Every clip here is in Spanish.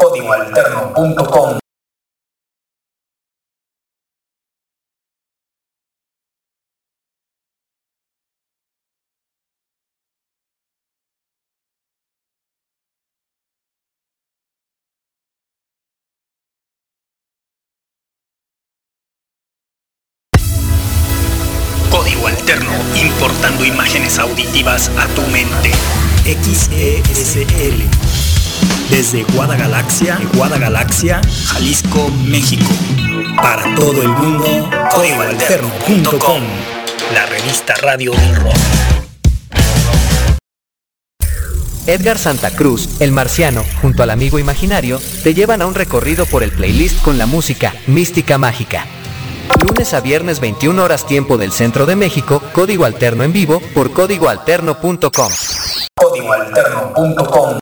códigoalterno.com Código Alterno, importando imágenes auditivas a tu mente. XESL. Desde Guadagalaxia, Guadagalaxia, Jalisco, México. Para todo el mundo, códigoalterno.com. La revista radio del rock. Edgar Santa Cruz, el marciano, junto al amigo imaginario, te llevan a un recorrido por el playlist con la música Mística Mágica. Lunes a viernes 21 horas tiempo del centro de México, código alterno en vivo por códigoalterno.com. códigoalterno.com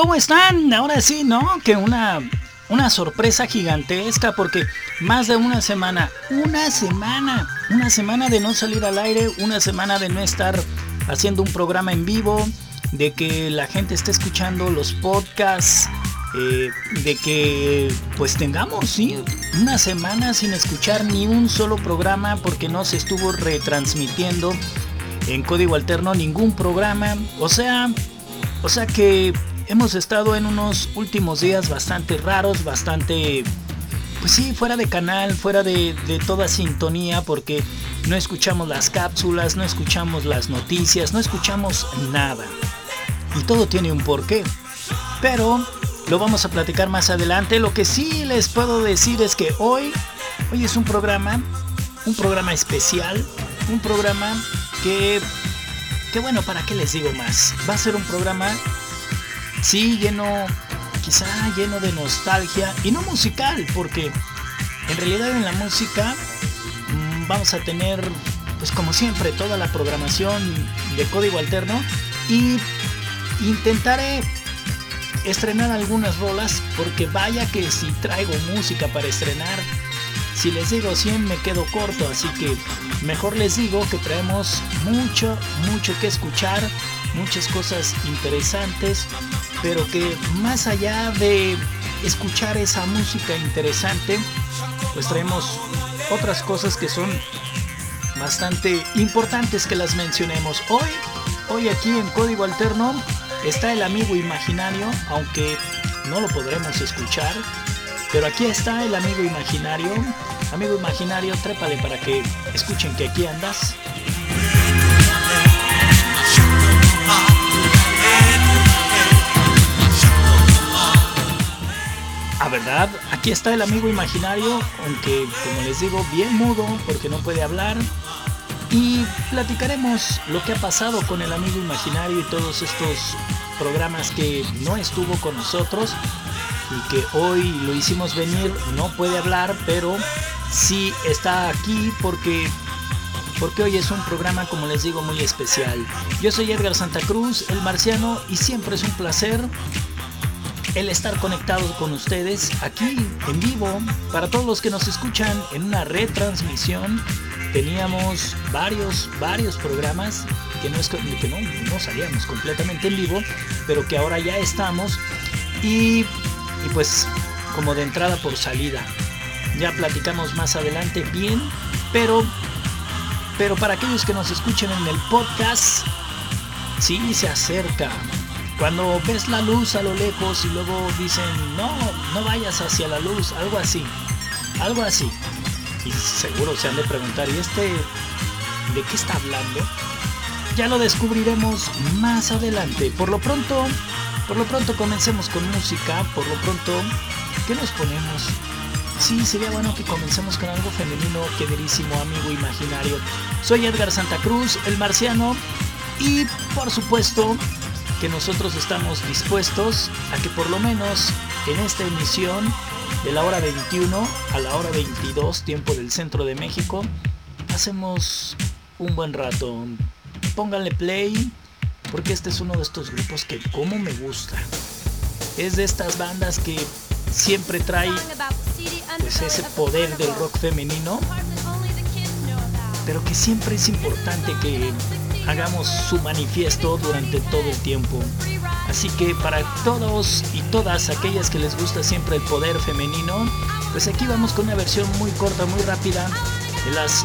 ¿Cómo están? Ahora sí, ¿no? Que una, una sorpresa gigantesca porque más de una semana, una semana, una semana de no salir al aire, una semana de no estar haciendo un programa en vivo, de que la gente esté escuchando los podcasts, eh, de que pues tengamos, sí, una semana sin escuchar ni un solo programa porque no se estuvo retransmitiendo en código alterno ningún programa. O sea, o sea que hemos estado en unos últimos días bastante raros, bastante, pues sí, fuera de canal, fuera de, toda sintonía, porque no escuchamos las cápsulas, no escuchamos las noticias, no escuchamos nada. Y todo tiene un porqué. Pero lo vamos a platicar más adelante. Lo que sí les puedo decir es que hoy, hoy es un programa, un programa especial, un programa que, que bueno, ¿para qué les digo más? Va a ser un programa sí, lleno, quizá lleno de nostalgia y no musical, porque en realidad en la música mmm, vamos a tener, pues como siempre, toda la programación de código alterno y intentaré estrenar algunas rolas, porque vaya que si traigo música para estrenar, si les digo 100 me quedo corto, así que mejor les digo que traemos mucho, mucho que escuchar, muchas cosas interesantes, pero que más allá de escuchar esa música interesante, pues traemos otras cosas que son bastante importantes que las mencionemos. Hoy, hoy aquí en Código Alterno está el amigo imaginario, aunque no lo podremos escuchar, pero aquí está el amigo imaginario. Amigo imaginario, trépale para que escuchen que aquí andas. A verdad, aquí está el amigo imaginario, aunque como les digo, bien mudo porque no puede hablar. Y platicaremos lo que ha pasado con el amigo imaginario y todos estos programas que no estuvo con nosotros y que hoy lo hicimos venir, no puede hablar, pero sí está aquí porque porque hoy es un programa, como les digo, muy especial. Yo soy Edgar Santa Cruz, el marciano, y siempre es un placer el estar conectado con ustedes aquí en vivo. Para todos los que nos escuchan en una retransmisión, teníamos varios, varios programas que no, es, que no, no salíamos completamente en vivo, pero que ahora ya estamos. Y, y pues como de entrada por salida. Ya platicamos más adelante bien, pero pero para aquellos que nos escuchen en el podcast, sí se acerca. Cuando ves la luz a lo lejos y luego dicen, no, no vayas hacia la luz, algo así, algo así. Y seguro se han de preguntar, ¿y este de qué está hablando? Ya lo descubriremos más adelante. Por lo pronto, por lo pronto comencemos con música. Por lo pronto, ¿qué nos ponemos? Sí, sería bueno que comencemos con algo femenino, queridísimo amigo imaginario. Soy Edgar Santa Cruz, el marciano, y por supuesto que nosotros estamos dispuestos a que por lo menos en esta emisión de la hora 21 a la hora 22, tiempo del centro de México, hacemos un buen rato. Pónganle play, porque este es uno de estos grupos que como me gusta. Es de estas bandas que siempre trae pues ese poder del rock femenino, pero que siempre es importante que hagamos su manifiesto durante todo el tiempo. Así que para todos y todas aquellas que les gusta siempre el poder femenino, pues aquí vamos con una versión muy corta, muy rápida de las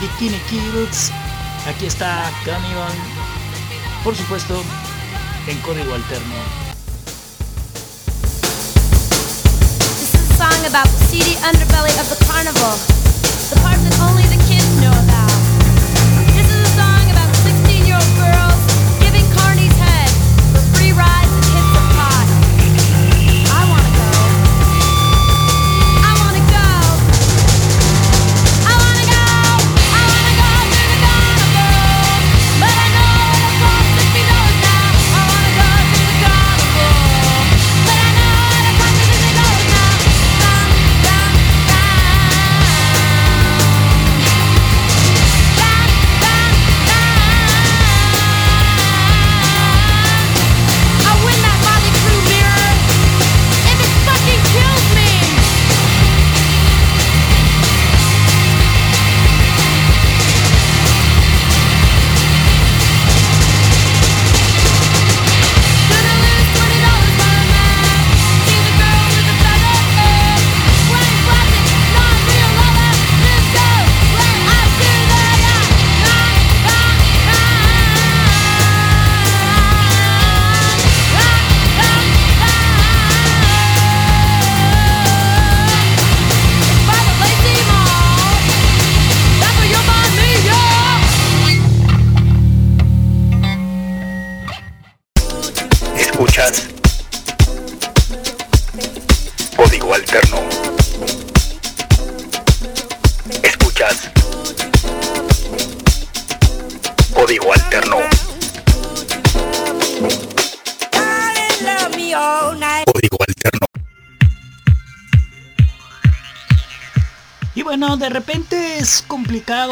Bikini Kids. Aquí está Cannibal, por supuesto, en código alterno.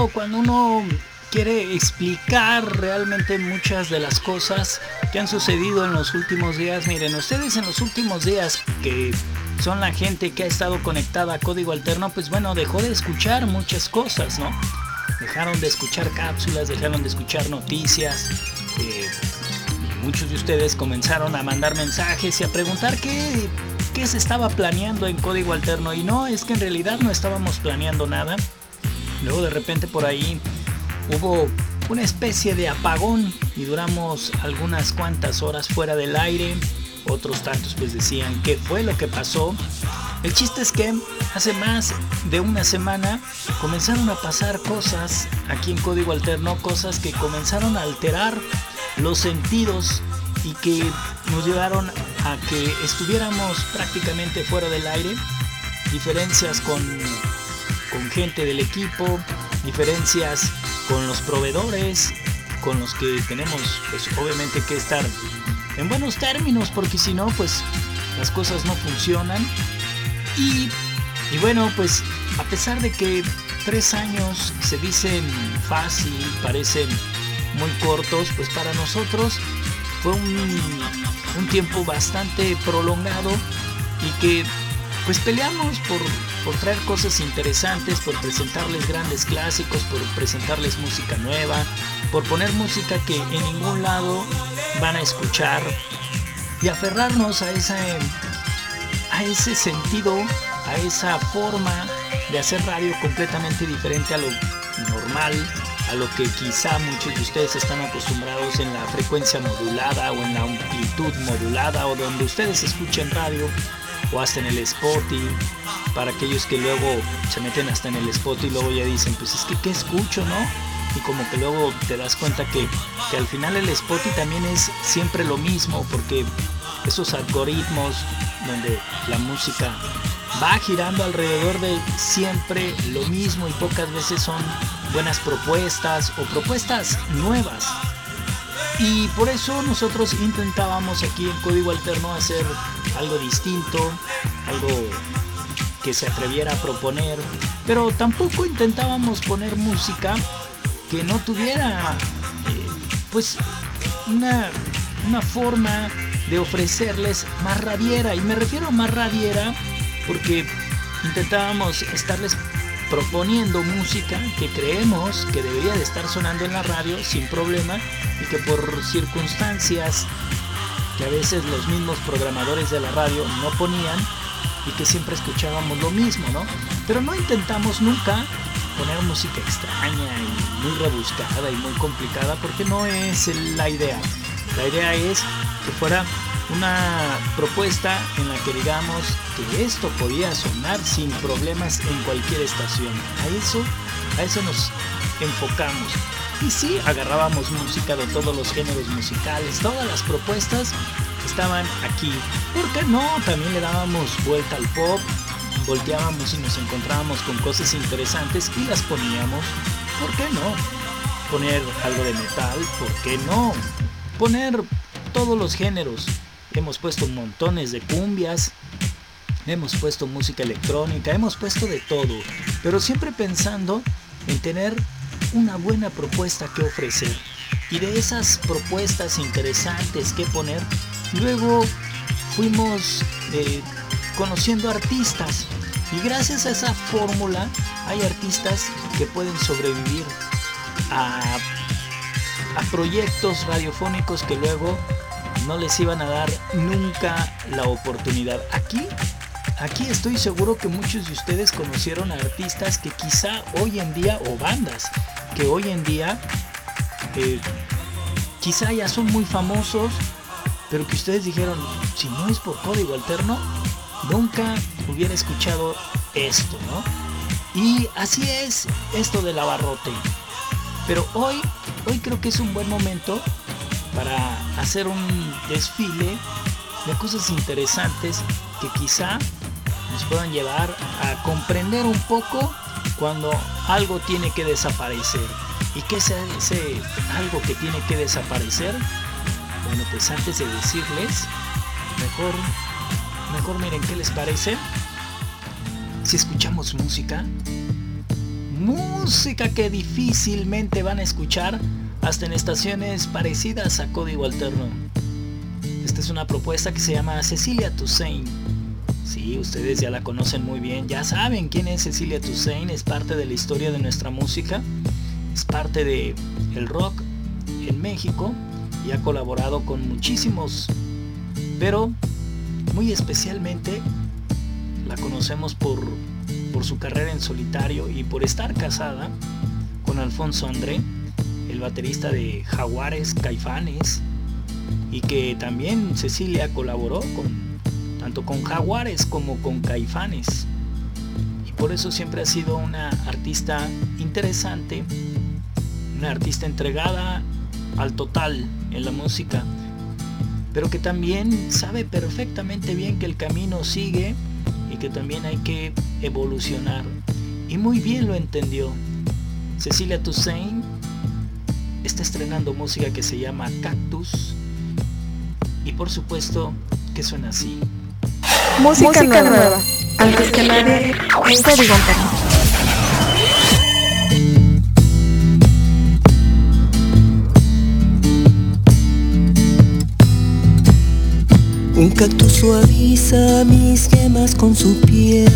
Cuando uno quiere explicar realmente muchas de las cosas que han sucedido en los últimos días. Miren, ustedes en los últimos días que son la gente que ha estado conectada a Código Alterno, pues bueno, dejó de escuchar muchas cosas, ¿no? Dejaron de escuchar cápsulas, dejaron de escuchar noticias. eh, muchos de ustedes comenzaron a mandar mensajes y a preguntar qué, qué se estaba planeando en Código Alterno. Y no, es que en realidad no estábamos planeando nada. Luego de repente por ahí hubo una especie de apagón y duramos algunas cuantas horas fuera del aire. Otros tantos pues decían qué fue lo que pasó. El chiste es que hace más de una semana comenzaron a pasar cosas aquí en Código Alterno, cosas que comenzaron a alterar los sentidos y que nos llevaron a que estuviéramos prácticamente fuera del aire. Diferencias con, gente del equipo, diferencias con los proveedores, con los que tenemos pues obviamente que estar en buenos términos porque si no pues las cosas no funcionan. Y, bueno pues a pesar de que tres años se dicen fácil parecen muy cortos pues para nosotros fue un tiempo bastante prolongado y que pues peleamos por, por traer cosas interesantes, por presentarles grandes clásicos, por presentarles música nueva, por poner música que en ningún lado van a escuchar. Y aferrarnos a, esa, a ese sentido, a esa forma de hacer radio completamente diferente a lo normal, a lo que quizá muchos de ustedes están acostumbrados en la frecuencia modulada o en la amplitud modulada o donde ustedes escuchen radio o hasta en el Spotify para aquellos que luego se meten hasta en el Spotify y luego ya dicen pues es que qué escucho no y como que luego te das cuenta que, que al final el Spotify también es siempre lo mismo porque esos algoritmos donde la música va girando alrededor de siempre lo mismo y pocas veces son buenas propuestas o propuestas nuevas y por eso nosotros intentábamos aquí en Código Alterno hacer algo distinto, algo que se atreviera a proponer, pero tampoco intentábamos poner música que no tuviera eh, pues una, una forma de ofrecerles más radiera. Y me refiero a más radiera porque intentábamos estarles proponiendo música que creemos que debería de estar sonando en la radio sin problema y que por circunstancias que a veces los mismos programadores de la radio no ponían y que siempre escuchábamos lo mismo, ¿no? Pero no intentamos nunca poner música extraña y muy rebuscada y muy complicada porque no es la idea. La idea es que fuera una propuesta en la que digamos que esto podía sonar sin problemas en cualquier estación. A eso, a eso nos enfocamos. Y sí, agarrábamos música de todos los géneros musicales, todas las propuestas estaban aquí. ¿Por qué no? También le dábamos vuelta al pop, volteábamos y nos encontrábamos con cosas interesantes y las poníamos. ¿Por qué no? Poner algo de metal, ¿por qué no? Poner todos los géneros. Hemos puesto montones de cumbias, hemos puesto música electrónica, hemos puesto de todo, pero siempre pensando en tener una buena propuesta que ofrecer. Y de esas propuestas interesantes que poner, luego fuimos eh, conociendo artistas. Y gracias a esa fórmula hay artistas que pueden sobrevivir a, a proyectos radiofónicos que luego no les iban a dar nunca la oportunidad. Aquí Aquí estoy seguro que muchos de ustedes conocieron a artistas que quizá hoy en día, o bandas, que hoy en día eh, quizá ya son muy famosos, pero que ustedes dijeron, si no es por código alterno, nunca hubiera escuchado esto, ¿no? Y así es esto del abarrote. Pero hoy, hoy creo que es un buen momento para hacer un desfile de cosas interesantes que quizá nos puedan llevar a comprender un poco cuando algo tiene que desaparecer. ¿Y qué es ese algo que tiene que desaparecer? Bueno, pues antes de decirles, mejor, mejor miren qué les parece. Si escuchamos música, música que difícilmente van a escuchar hasta en estaciones parecidas a código alterno. Esta es una propuesta que se llama Cecilia Toussaint Sí, ustedes ya la conocen muy bien, ya saben quién es Cecilia Toussaint, es parte de la historia de nuestra música, es parte de el rock en México y ha colaborado con muchísimos, pero muy especialmente la conocemos por, por su carrera en solitario y por estar casada con Alfonso André, baterista de Jaguares, Caifanes, y que también Cecilia colaboró con tanto con jaguares como con caifanes. Y por eso siempre ha sido una artista interesante, una artista entregada al total en la música, pero que también sabe perfectamente bien que el camino sigue y que también hay que evolucionar. Y muy bien lo entendió. Cecilia Toussaint está estrenando música que se llama Cactus y por supuesto que suena así. Música, nueva. Antes que nadie, un código Un cactus suaviza mis yemas con su piel.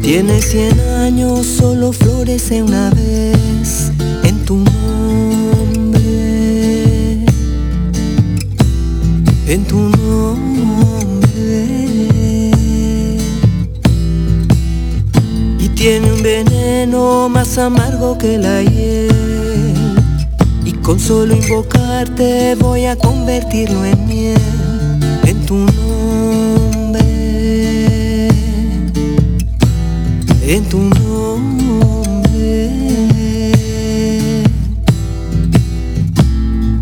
Tiene cien años, solo florece una vez tu nombre. En tu nombre. Y tiene un veneno más amargo que la hiel. Y con solo invocarte voy a convertirlo en miel, en tu nombre, en tu nombre.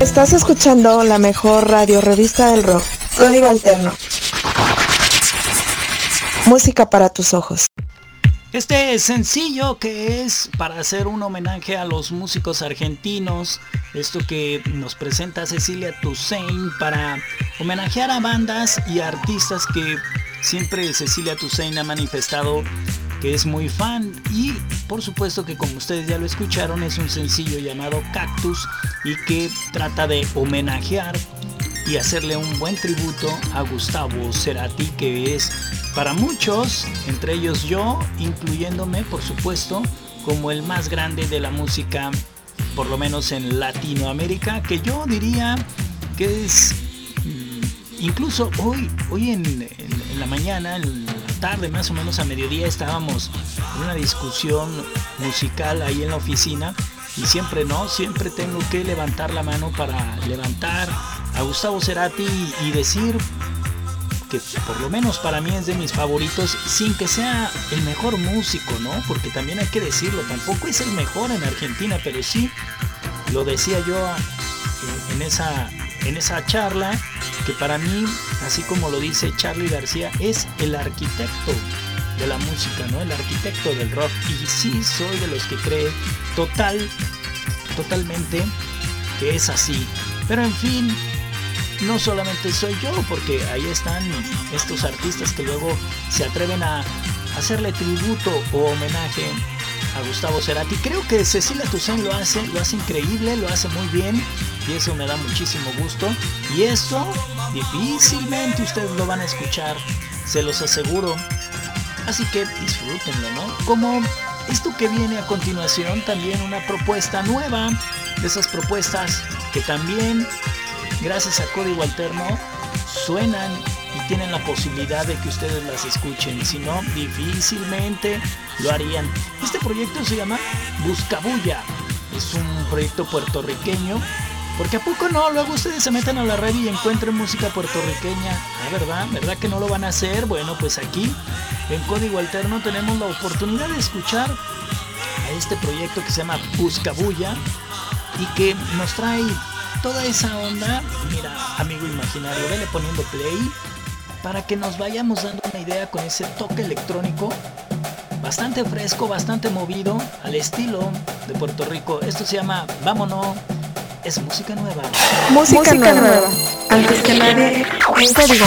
Estás escuchando la mejor radio revista del rock. Código Alterno. Música para tus ojos. Este sencillo que es para hacer un homenaje a los músicos argentinos, esto que nos presenta Cecilia Toussaint para homenajear a bandas y artistas que siempre Cecilia Toussaint ha manifestado que es muy fan y por supuesto que como ustedes ya lo escucharon es un sencillo llamado Cactus y que trata de homenajear y hacerle un buen tributo a Gustavo Cerati que es para muchos, entre ellos yo, incluyéndome por supuesto, como el más grande de la música, por lo menos en Latinoamérica, que yo diría que es mm, incluso hoy, hoy en, la mañana, en la tarde, más o menos a mediodía, estábamos en una discusión musical ahí en la oficina y siempre no, siempre tengo que levantar la mano para levantar a Gustavo Cerati y decir que por lo menos para mí es de mis favoritos, sin que sea el mejor músico, ¿no? Porque también hay que decirlo, tampoco es el mejor en Argentina, pero sí, lo decía yo en esa, en esa charla, que para mí, así como lo dice Charlie García, es el arquitecto de la música, ¿no? El arquitecto del rock. Y sí soy de los que cree total, totalmente que es así. Pero en fin, no solamente soy yo, porque ahí están estos artistas que luego se atreven a hacerle tributo o homenaje a Gustavo Cerati. Creo que Cecilia Toussaint lo hace, lo hace increíble, lo hace muy bien y eso me da muchísimo gusto. Y esto difícilmente ustedes lo van a escuchar, se los aseguro. Así que disfrútenlo, ¿no? Como esto que viene a continuación, también una propuesta nueva, de esas propuestas que también gracias a Código Alterno, suenan y tienen la posibilidad de que ustedes las escuchen. Si no, difícilmente lo harían. Este proyecto se llama Buscabulla. Es un proyecto puertorriqueño. Porque a poco no, luego ustedes se meten a la red y encuentran música puertorriqueña. Ah, ¿verdad? ¿Verdad que no lo van a hacer? Bueno, pues aquí en Código Alterno tenemos la oportunidad de escuchar a este proyecto que se llama Buscabulla y que nos trae toda esa onda, mira, amigo imaginario, vele poniendo play para que nos vayamos dando una idea con ese toque electrónico bastante fresco, bastante movido, al estilo de Puerto Rico. Esto se llama Vámonos, es música nueva. Música, nueva. Antes que nadie, un código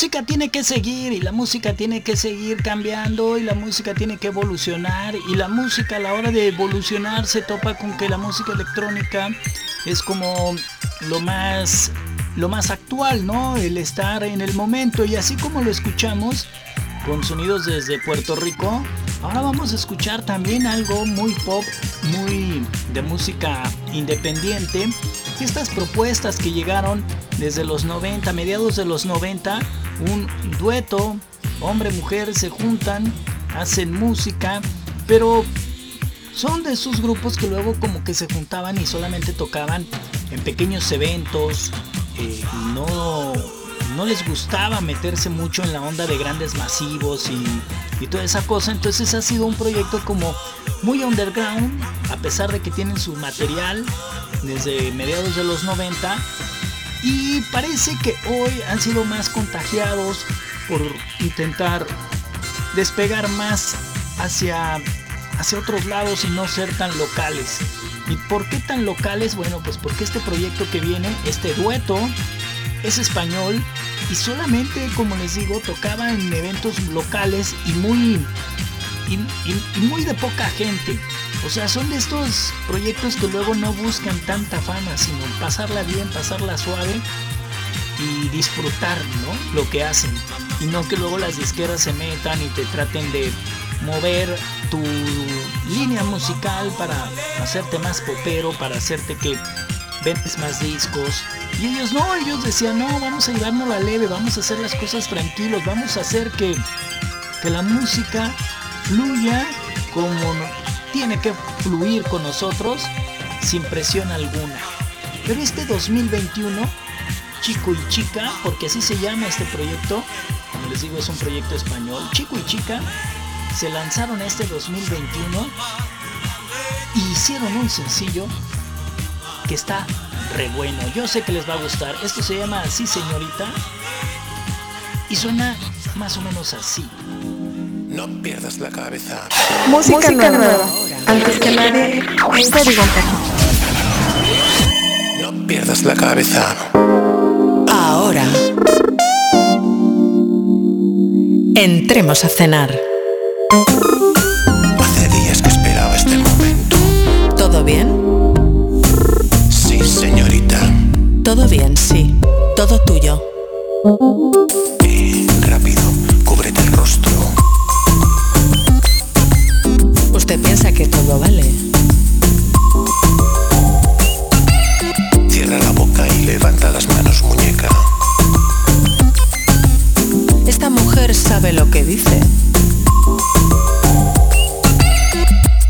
música tiene que seguir, y la música tiene que seguir cambiando, y la música tiene que evolucionar, y la música a la hora de evolucionar se topa con que la música electrónica es como lo más lo más actual, ¿no? El estar en el momento y así como lo escuchamos con sonidos desde Puerto Rico, ahora vamos a escuchar también algo muy pop, muy de música independiente. Estas propuestas que llegaron desde los 90, mediados de los 90, un dueto, hombre-mujer se juntan, hacen música, pero son de esos grupos que luego como que se juntaban y solamente tocaban en pequeños eventos, eh, no, no les gustaba meterse mucho en la onda de grandes masivos y, y toda esa cosa, entonces ha sido un proyecto como muy underground, a pesar de que tienen su material desde mediados de los 90 y parece que hoy han sido más contagiados por intentar despegar más hacia, hacia otros lados y no ser tan locales. ¿Y por qué tan locales? Bueno, pues porque este proyecto que viene, este dueto, es español y solamente, como les digo, tocaba en eventos locales y muy, y, muy de poca gente. O sea, son de estos proyectos que luego no buscan tanta fama, sino pasarla bien, pasarla suave y disfrutar, ¿no? Lo que hacen. Y no que luego las disqueras se metan y te traten de mover tu línea musical para hacerte más popero, para hacerte que vendes más discos. Y ellos no, ellos decían, no, vamos a llevarnos la leve, vamos a hacer las cosas tranquilos, vamos a hacer que, que la música fluya como tiene que fluir con nosotros sin presión alguna. Pero este 2021, chico y chica, porque así se llama este proyecto, como les digo es un proyecto español, chico y chica, se lanzaron este 2021 y hicieron un sencillo que está re bueno. Yo sé que les va a gustar. Esto se llama Así Señorita y suena más o menos así. No pierdas la cabeza. Música, nueva. Antes que nadie, No pierdas la cabeza. Ahora. Entremos a cenar. Hace días que esperaba este momento. ¿Todo bien? Sí, señorita. Todo bien, sí. Todo tuyo. Vale. Cierra la boca y levanta las manos, muñeca. Esta mujer sabe lo que dice.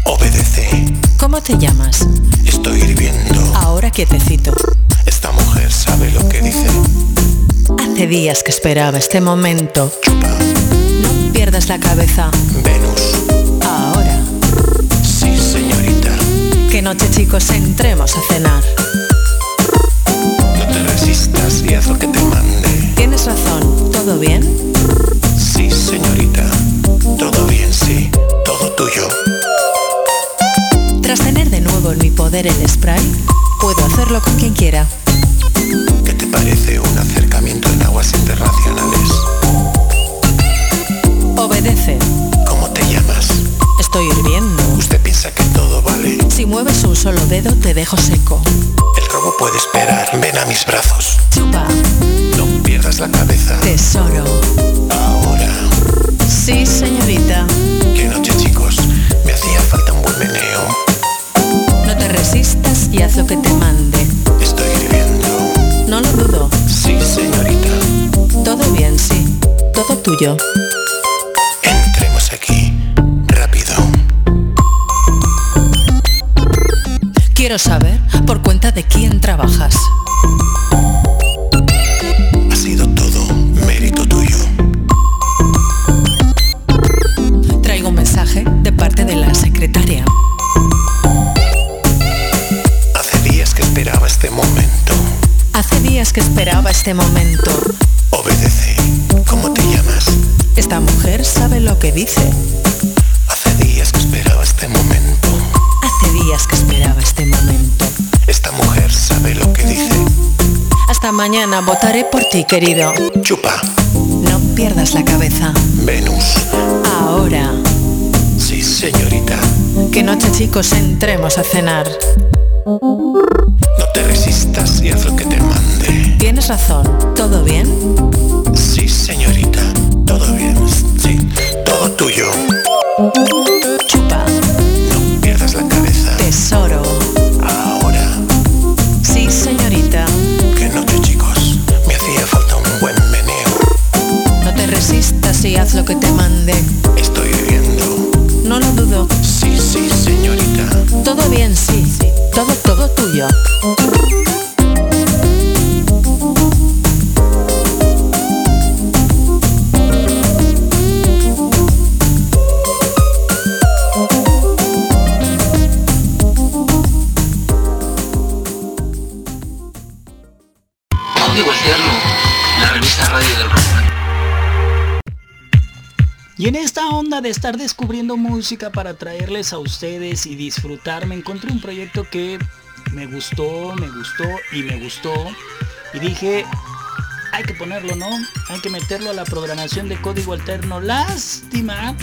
Obedece. ¿Cómo te llamas? Estoy hirviendo. Ahora quietecito. Esta mujer sabe lo que dice. Hace días que esperaba este momento. Chupa. No pierdas la cabeza. Noche chicos entremos a cenar. No te resistas y haz lo que te mande. Tienes razón. ¿Todo bien? Sí, señorita. Todo bien, sí. Todo tuyo. Tras tener de nuevo en mi poder el spray, puedo hacerlo con quien quiera. ¿Qué te parece dedo te dejo seco. El robo puede esperar. Ven a mis brazos. Chupa. No pierdas la cabeza. Tesoro. Ahora. Sí, señorita. Qué noche, chicos. Me hacía falta un buen meneo. No te resistas y haz lo que te mande. Estoy hirviendo. No lo dudo. Sí, señorita. Todo bien, sí. Todo tuyo. Saber por cuenta de quién trabajas. Ha sido todo mérito tuyo. Traigo un mensaje de parte de la secretaria. Hace días que esperaba este momento. Hace días que esperaba este momento. Mañana votaré por ti, querido. Chupa. No pierdas la cabeza. Venus. Ahora. Sí, señorita. Que noche, chicos, entremos a cenar. No te resistas y haz lo que te mande. Tienes razón. ¿Todo bien? Sí, señorita. Resistas y haz lo que te mande. Estoy viendo. No lo dudo. Sí, sí, señorita. Todo bien, sí. Todo, todo tuyo. En esta onda de estar descubriendo música para traerles a ustedes y disfrutar, me encontré un proyecto que me gustó, me gustó y me gustó. Y dije, hay que ponerlo, ¿no? Hay que meterlo a la programación de código alterno. Lástima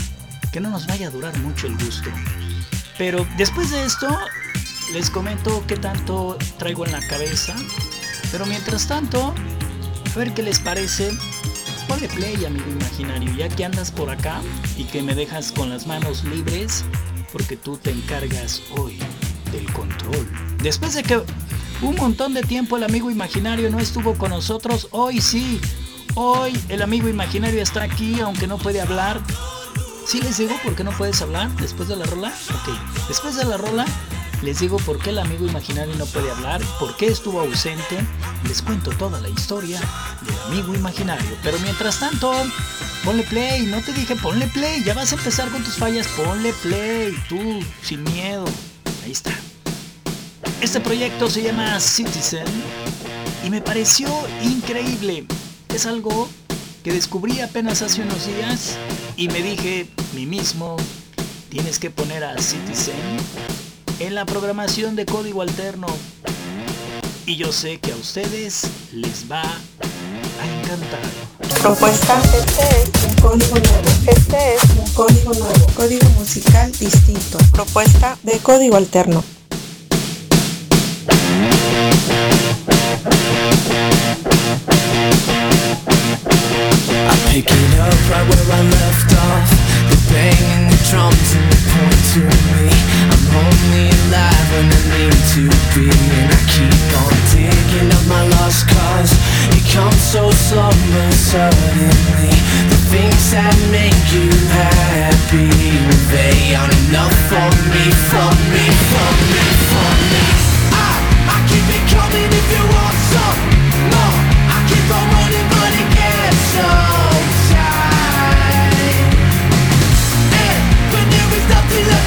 que no nos vaya a durar mucho el gusto. Pero después de esto, les comento qué tanto traigo en la cabeza. Pero mientras tanto, a ver qué les parece. Ponle play, amigo imaginario, ya que andas por acá y que me dejas con las manos libres, porque tú te encargas hoy del control. Después de que un montón de tiempo el amigo imaginario no estuvo con nosotros, hoy sí, hoy el amigo imaginario está aquí, aunque no puede hablar. ¿Sí les digo por qué no puedes hablar después de la rola? Ok, después de la rola les digo por qué el amigo imaginario no puede hablar, por qué estuvo ausente. Les cuento toda la historia del amigo imaginario. Pero mientras tanto, ponle play. No te dije ponle play. Ya vas a empezar con tus fallas. Ponle play. Tú, sin miedo. Ahí está. Este proyecto se llama Citizen y me pareció increíble. Es algo que descubrí apenas hace unos días y me dije, mí mismo, tienes que poner a Citizen en la programación de código alterno. Y yo sé que a ustedes les va a encantar. Propuesta, este es un código nuevo. Este es un código nuevo. Código musical distinto. Propuesta de código alterno. I pick it up right where I left off The banging the drums and the point to me. I'm only alive when I need to be And I keep on digging up my lost cause. It comes so slowly, suddenly The things that make you happy They aren't enough for me, for me, for me, for me. I, I keep it coming if you want some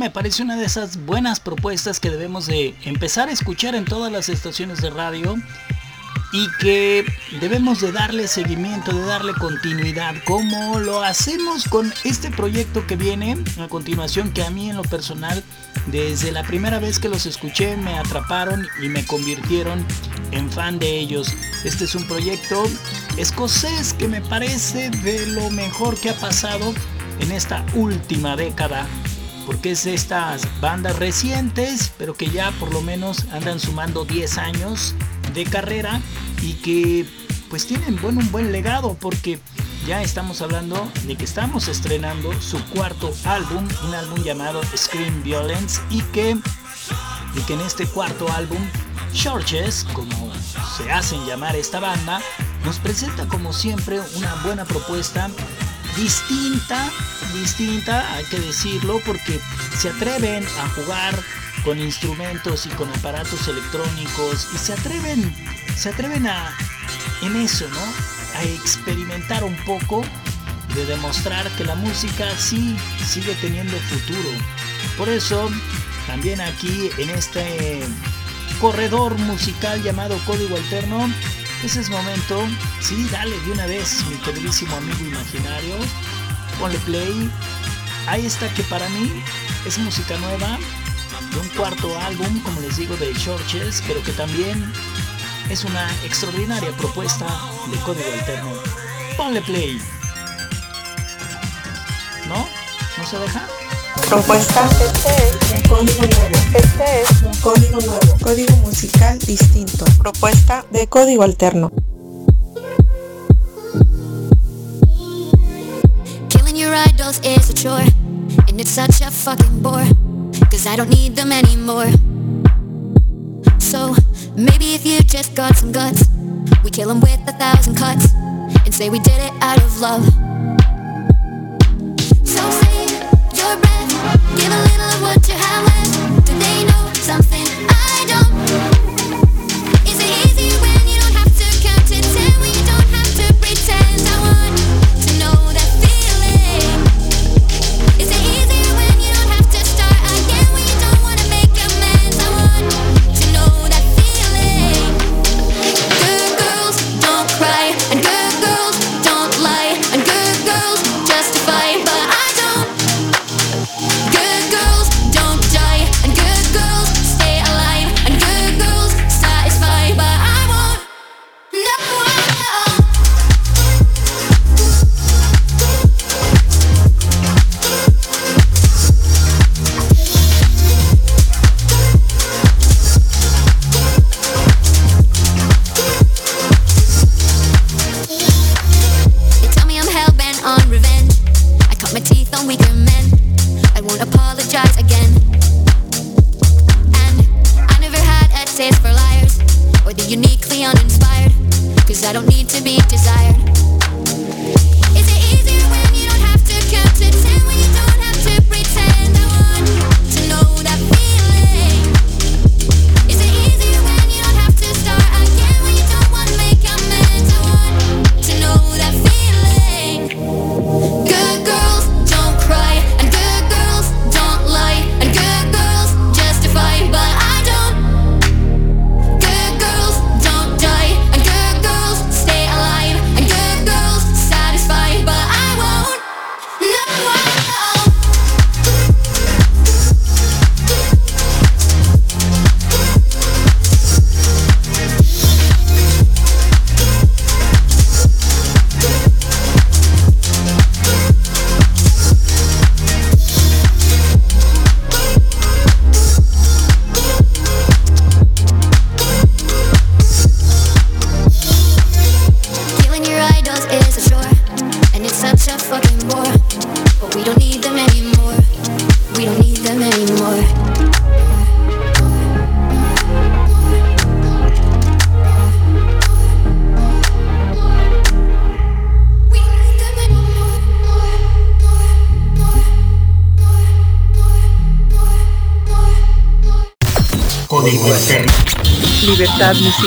me parece una de esas buenas propuestas que debemos de empezar a escuchar en todas las estaciones de radio y que debemos de darle seguimiento, de darle continuidad, como lo hacemos con este proyecto que viene a continuación, que a mí en lo personal, desde la primera vez que los escuché, me atraparon y me convirtieron en fan de ellos. Este es un proyecto escocés que me parece de lo mejor que ha pasado en esta última década porque es de estas bandas recientes, pero que ya por lo menos andan sumando 10 años de carrera y que pues tienen bueno, un buen legado porque ya estamos hablando de que estamos estrenando su cuarto álbum, un álbum llamado Scream Violence y que, y que en este cuarto álbum Churches, como se hacen llamar esta banda, nos presenta como siempre una buena propuesta distinta, distinta, hay que decirlo, porque se atreven a jugar con instrumentos y con aparatos electrónicos y se atreven, se atreven a en eso, ¿no? A experimentar un poco, de demostrar que la música sí sigue teniendo futuro. Por eso, también aquí en este corredor musical llamado Código Alterno, ese es momento, sí, dale de una vez, mi queridísimo amigo imaginario, ponle play. Ahí está que para mí es música nueva, de un cuarto álbum, como les digo, de Churches, pero que también es una extraordinaria propuesta de código alterno. Ponle play. ¿No? ¿No se deja? Propuesta. Este es un código nuevo. Este es un código nuevo. Código musical distinto. Propuesta de código alterno. Killing your idols is a chore, and it's such a fucking bore. Cause I don't need them anymore. So maybe if you just got some guts, we kill them with a thousand cuts and say we did it out of love. Give a little of what you have left. Do they know something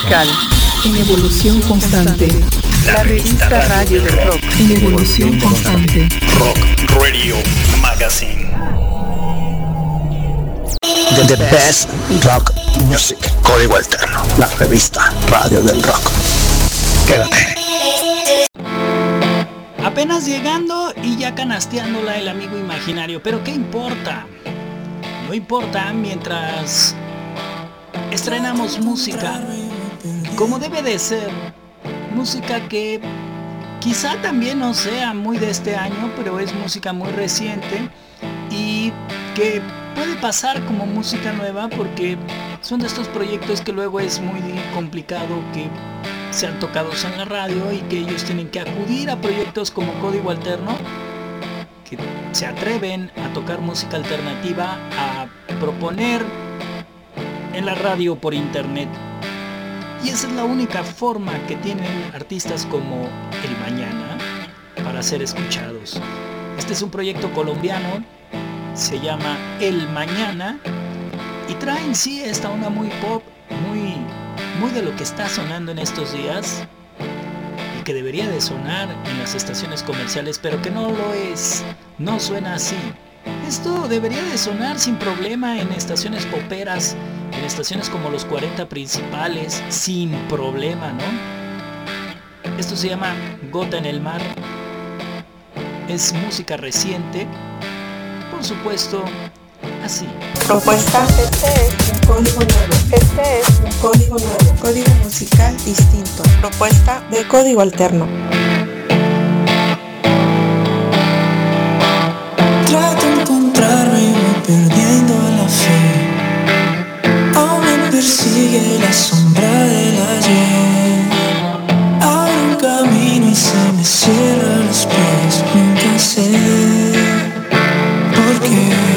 musical en evolución constante. la, revista radio, del rock en evolución constante. Rock Radio Magazine. The, best rock music. Código alterno. La revista radio del rock. Quédate. Apenas llegando y ya canasteándola el amigo imaginario. Pero ¿qué importa? No importa mientras estrenamos música como debe de ser. Música que quizá también no sea muy de este año, pero es música muy reciente y que puede pasar como música nueva porque son de estos proyectos que luego es muy complicado que sean tocados en la radio y que ellos tienen que acudir a proyectos como Código Alterno que se atreven a tocar música alternativa, a proponer en la radio por internet y esa es la única forma que tienen artistas como El Mañana para ser escuchados. Este es un proyecto colombiano, se llama El Mañana y trae en sí esta onda muy pop, muy, muy de lo que está sonando en estos días y que debería de sonar en las estaciones comerciales, pero que no lo es, no suena así. Esto debería de sonar sin problema en estaciones poperas en estaciones como los 40 principales sin problema, ¿no? Esto se llama Gota en el Mar. Es música reciente, por supuesto, así. Propuesta, este es un código nuevo. Este es un código nuevo. Código musical distinto. Propuesta de código alterno. Trato de encontrarme perdiendo persigue la sombra del ayer. Abro un camino y se me cierran los pies. Nunca sé por qué.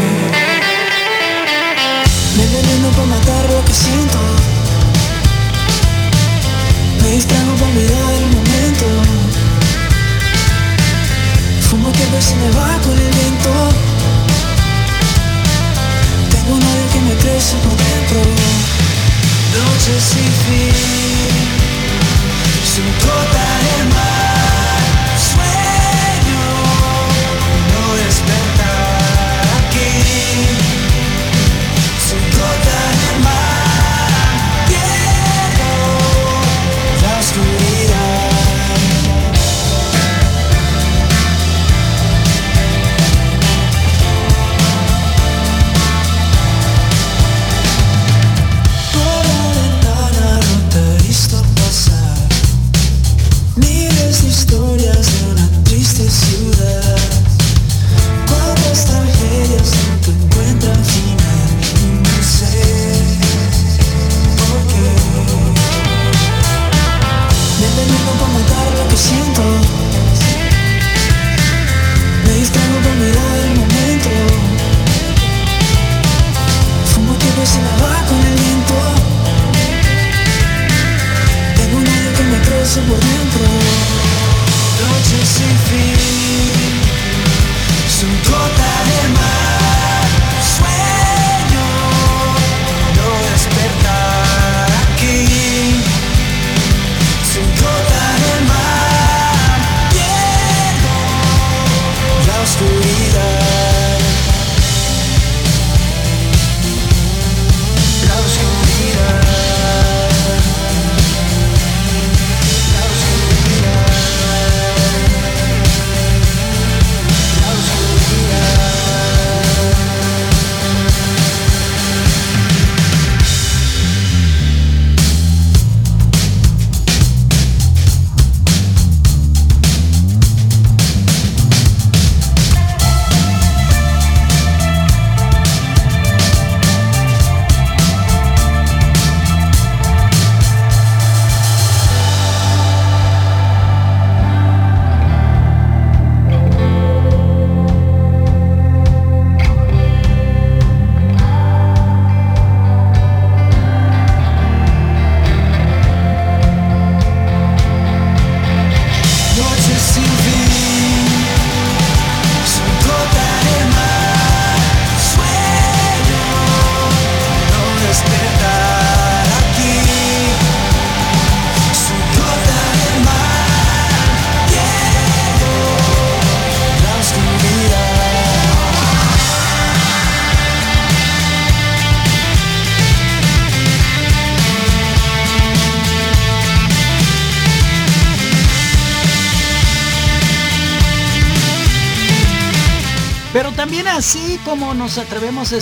Como nos atrevemos a,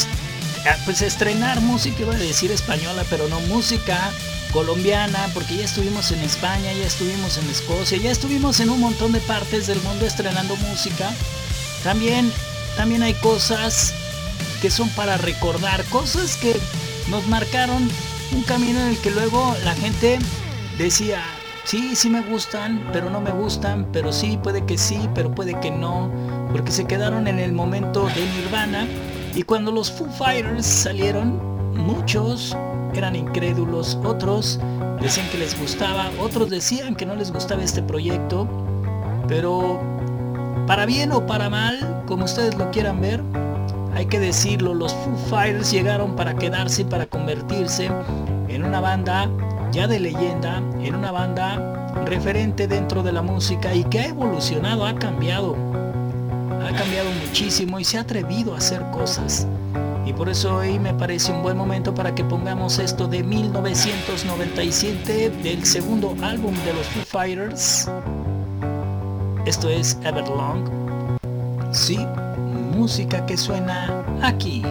pues, estrenar música, iba a decir española, pero no música colombiana, porque ya estuvimos en España, ya estuvimos en Escocia, ya estuvimos en un montón de partes del mundo estrenando música. También, también hay cosas que son para recordar, cosas que nos marcaron un camino en el que luego la gente decía, sí, sí me gustan, pero no me gustan, pero sí, puede que sí, pero puede que no, porque se quedaron en el momento de Nirvana y cuando los Foo Fighters salieron, muchos eran incrédulos, otros decían que les gustaba, otros decían que no les gustaba este proyecto, pero para bien o para mal, como ustedes lo quieran ver, hay que decirlo, los Foo Fighters llegaron para quedarse para convertirse en una banda ya de leyenda, en una banda referente dentro de la música y que ha evolucionado, ha cambiado. Cambiado muchísimo y se ha atrevido a hacer cosas. Y por eso hoy me parece un buen momento para que pongamos esto de 1997 del segundo álbum de los Foo Fighters. Esto es Everlong. Sí, música que suena aquí.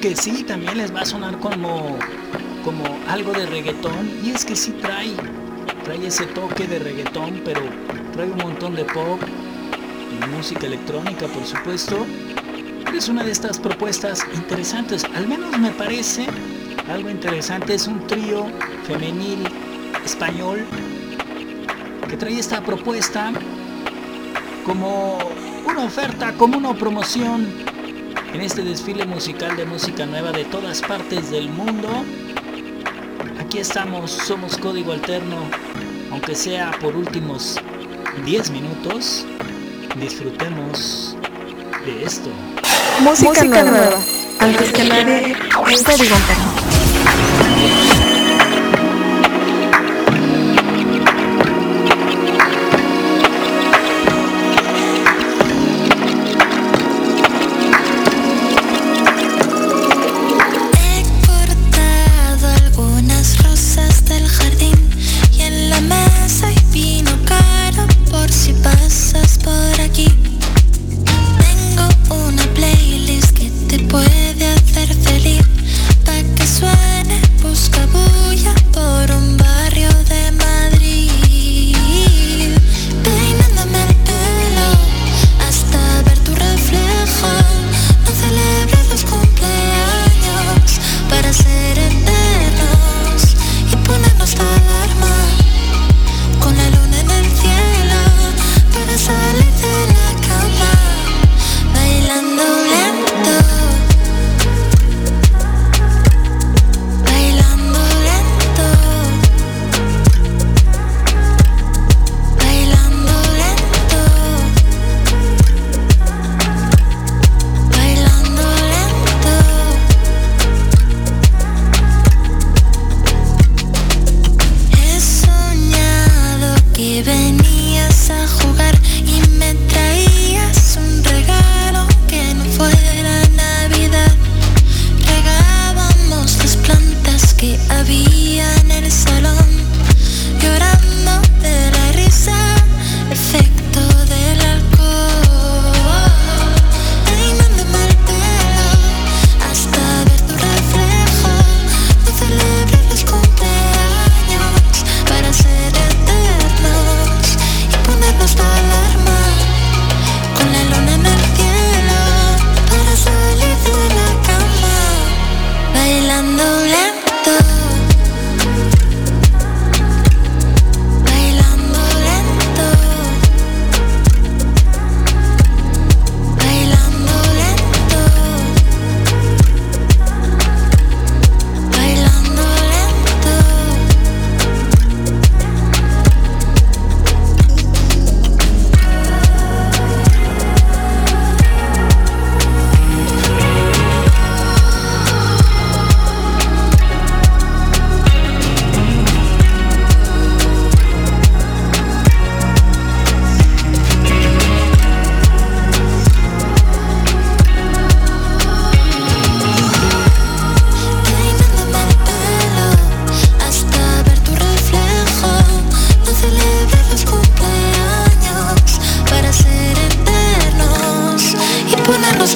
Que sí también les va a sonar como, como algo de reggaetón. Y es que sí trae, trae ese toque de reggaetón, pero trae un montón de pop música electrónica, por supuesto. Es una de estas propuestas interesantes, al menos me parece algo interesante. Es un trío femenil español que trae esta propuesta como una oferta, como una promoción en este desfile musical de música nueva de todas partes del mundo. Aquí estamos, somos Código Alterno, aunque sea por últimos 10 minutos, disfrutemos de esto. Música, nueva. Antes que nadie, Código Alterno.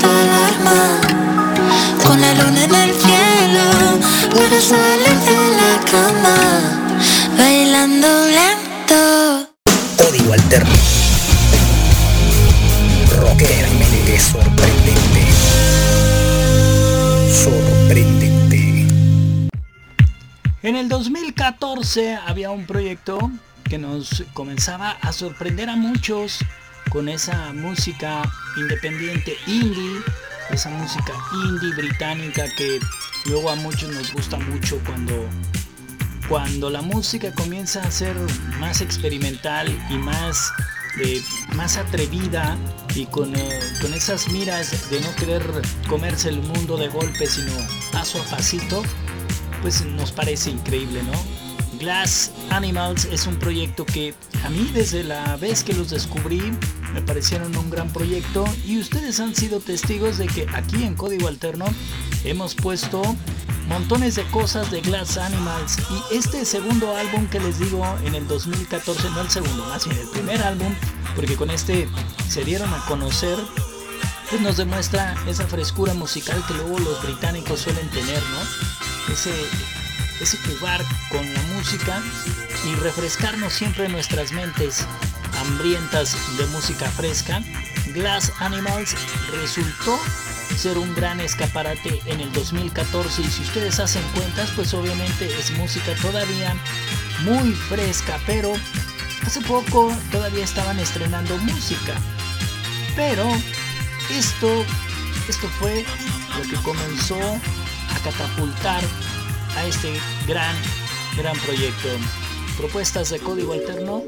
Alarma con la luna en el cielo para salir de la cama bailando lento. Código Alterno. Rockermente sorprendente. Sorprendente. En el 2014 había un proyecto que nos comenzaba a sorprender a muchos con esa música independiente indie, esa música indie británica que luego a muchos nos gusta mucho cuando cuando la música comienza a ser más experimental y más eh, más atrevida y con, eh, con esas miras de no querer comerse el mundo de golpe sino paso a pasito pues nos parece increíble, ¿no? Glass Animals es un proyecto que a mí desde la vez que los descubrí me parecieron un gran proyecto y ustedes han sido testigos de que aquí en Código Alterno hemos puesto montones de cosas de Glass Animals y este segundo álbum que les digo en el 2014, no el segundo, más bien el primer álbum, porque con este se dieron a conocer, pues nos demuestra esa frescura musical que luego los británicos suelen tener, ¿no? Ese, ese jugar con y refrescarnos siempre nuestras mentes hambrientas de música fresca. Glass Animals resultó ser un gran escaparate en el 2014 y si ustedes hacen cuentas pues obviamente es música todavía muy fresca pero hace poco todavía estaban estrenando música pero esto esto fue lo que comenzó a catapultar a este gran gran proyecto. Propuestas de código alterno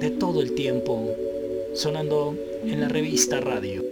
de todo el tiempo sonando en la revista radio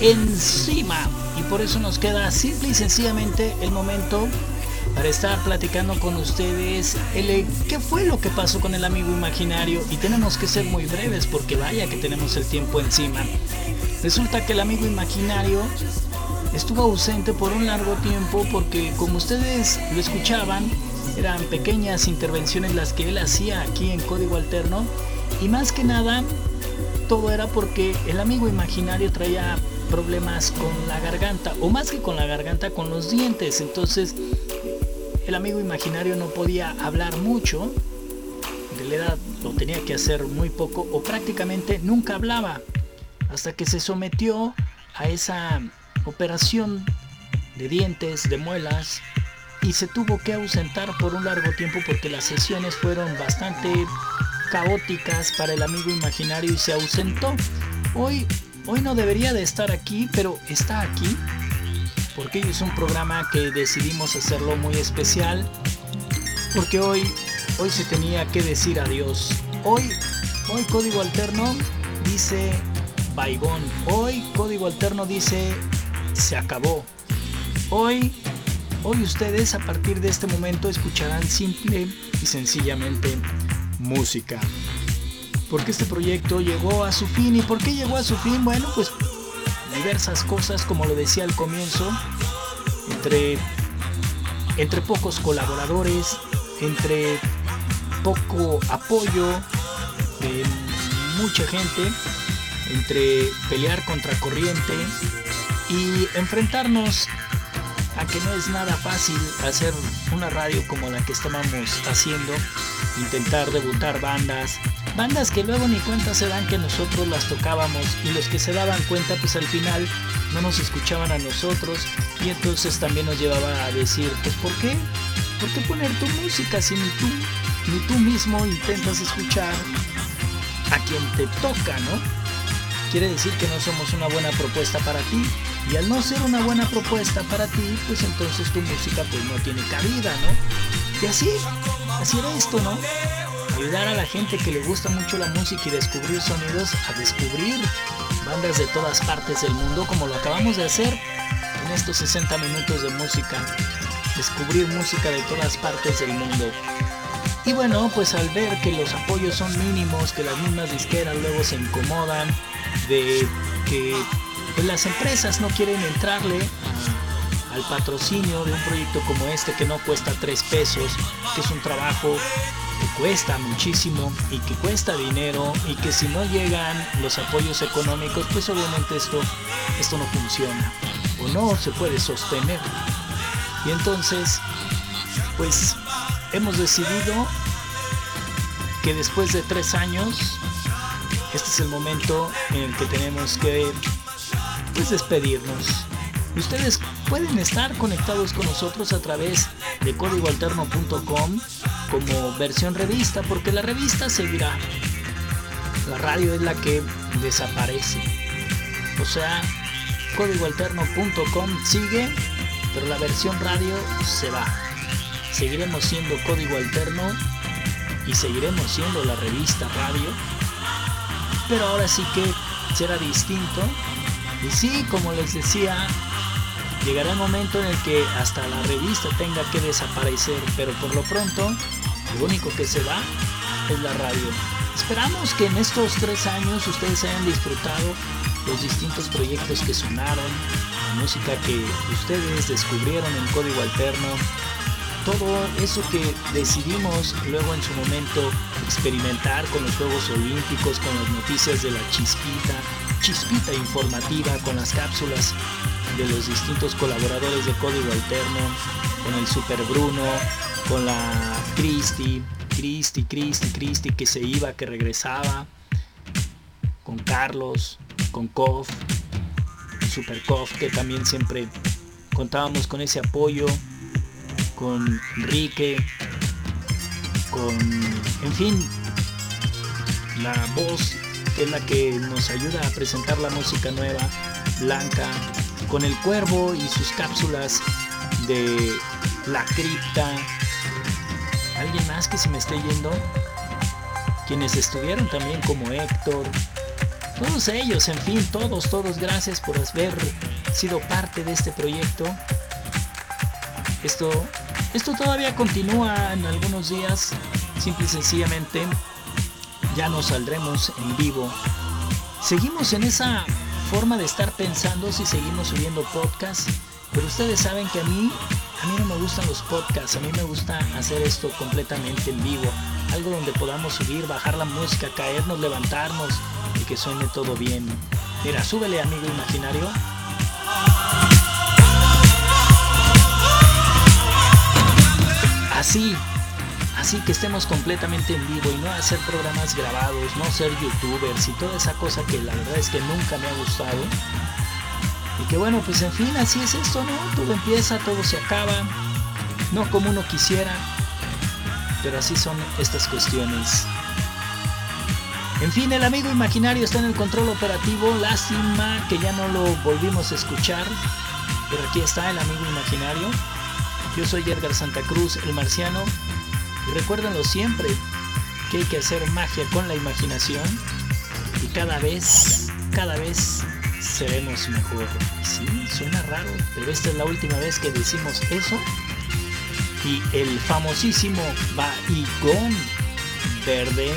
encima. Y por eso nos queda simple y sencillamente el momento para estar platicando con ustedes el qué fue lo que pasó con el amigo imaginario. Y tenemos que ser muy breves porque vaya que tenemos el tiempo encima. Resulta que el amigo imaginario estuvo ausente por un largo tiempo porque como ustedes lo escuchaban, Eran pequeñas intervenciones las que él hacía aquí en Código Alterno. Y más que nada todo era porque el amigo imaginario traía problemas con la garganta o más que con la garganta con los dientes entonces el amigo imaginario no podía hablar mucho en realidad lo tenía que hacer muy poco o prácticamente nunca hablaba hasta que se sometió a esa operación de dientes, de muelas, y se tuvo que ausentar por un largo tiempo porque las sesiones fueron bastante caóticas para el amigo imaginario y se ausentó. Hoy, hoy no debería de estar aquí, pero está aquí porque es un programa que decidimos hacerlo muy especial porque hoy, hoy se tenía que decir adiós. Hoy, hoy Código Alterno dice Baigón. Hoy Código Alterno dice se acabó. Hoy, hoy ustedes a partir de este momento escucharán simple y sencillamente música. Porque este proyecto llegó a su fin. ¿Y por qué llegó a su fin? Bueno, pues diversas cosas, como lo decía al comienzo, entre, entre pocos colaboradores, entre poco apoyo de mucha gente, entre pelear contra corriente y enfrentarnos a que no es nada fácil hacer una radio como la que estábamos haciendo, intentar debutar bandas, bandas que luego ni cuenta se dan que nosotros las tocábamos y los que se daban cuenta pues al final no nos escuchaban a nosotros y entonces también nos llevaba a decir pues ¿por qué? ¿Por qué poner tu música si ni tú, ni tú mismo intentas escuchar a quien te toca, ¿no? Quiere decir que no somos una buena propuesta para ti y al no ser una buena propuesta para ti, pues entonces tu música pues no tiene cabida, ¿no? Y así, así era esto, ¿no? Ayudar a la gente que le gusta mucho la música y descubrir sonidos a descubrir bandas de todas partes del mundo como lo acabamos de hacer en estos 60 minutos de música. Descubrir música de todas partes del mundo. Y bueno, pues al ver que los apoyos son mínimos, que las mismas disqueras luego se incomodan, de que pues, las empresas no quieren entrarle al patrocinio de un proyecto como este que no cuesta tres pesos, que es un trabajo cuesta muchísimo y que cuesta dinero y que si no llegan los apoyos económicos, pues obviamente esto, esto no funciona o no se puede sostener. Y entonces, pues hemos decidido que después de tres años este es el momento en el que tenemos que pues, despedirnos. Ustedes pueden estar conectados con nosotros a través de códigoalterno.com como versión revista, porque la revista seguirá. La radio es la que desaparece. O sea, códigoalterno.com sigue, pero la versión radio se va. Seguiremos siendo código alterno y seguiremos siendo la revista radio pero ahora sí que será distinto. Y sí, como les decía, llegará el momento en el que hasta la revista tenga que desaparecer, pero por lo pronto, lo único que se va es la radio. Esperamos que en estos tres años ustedes hayan disfrutado los distintos proyectos que sonaron, la música que ustedes descubrieron en código alterno, todo eso que decidimos luego en su momento experimentar con los Juegos Olímpicos, con las noticias de la chispita, chispita informativa, con las cápsulas de los distintos colaboradores de Código Alterno, con el Super Bruno, con la Cristi, Cristi, Cristi, Cristi que se iba, que regresaba, con Carlos, con Kof, Super Kof, que también siempre contábamos con ese apoyo con Enrique, con, en fin, la voz que es la que nos ayuda a presentar la música nueva, Blanca, con el cuervo y sus cápsulas de la cripta. ¿Alguien más que se me esté yendo? Quienes estuvieron también como Héctor. Todos ellos, en fin, todos, todos, gracias por haber sido parte de este proyecto. Esto esto todavía continúa en algunos días, simple y sencillamente ya no saldremos en vivo. Seguimos en esa forma de estar pensando si seguimos subiendo podcast, pero ustedes saben que a mí A mí no me gustan los podcasts, a mí me gusta hacer esto completamente en vivo. Algo donde podamos subir, bajar la música, caernos, levantarnos y que suene todo bien. Mira, súbele amigo imaginario. Así, así que estemos completamente en vivo y no hacer programas grabados, no ser youtubers y toda esa cosa que la verdad es que nunca me ha gustado. Y que bueno, pues en fin, así es esto, ¿no? Todo empieza, todo se acaba, no como uno quisiera, pero así son estas cuestiones. En fin, el amigo imaginario está en el control operativo, lástima que ya no lo volvimos a escuchar, pero aquí está el amigo imaginario. Yo soy Edgar Santa Cruz, el marciano, y recuérdenlo siempre, que hay que hacer magia con la imaginación y cada vez, cada vez seremos mejor. Sí, suena raro, pero esta es la última vez que decimos eso. Y el famosísimo Baigón Verde.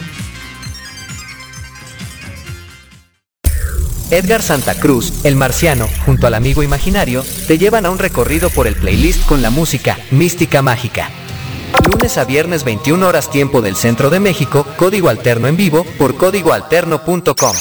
Edgar Santa Cruz, el marciano, junto al amigo imaginario, te llevan a un recorrido por el playlist con la música Mística Mágica. Lunes a viernes 21 horas tiempo del centro de México, código alterno en vivo por códigoalterno.com.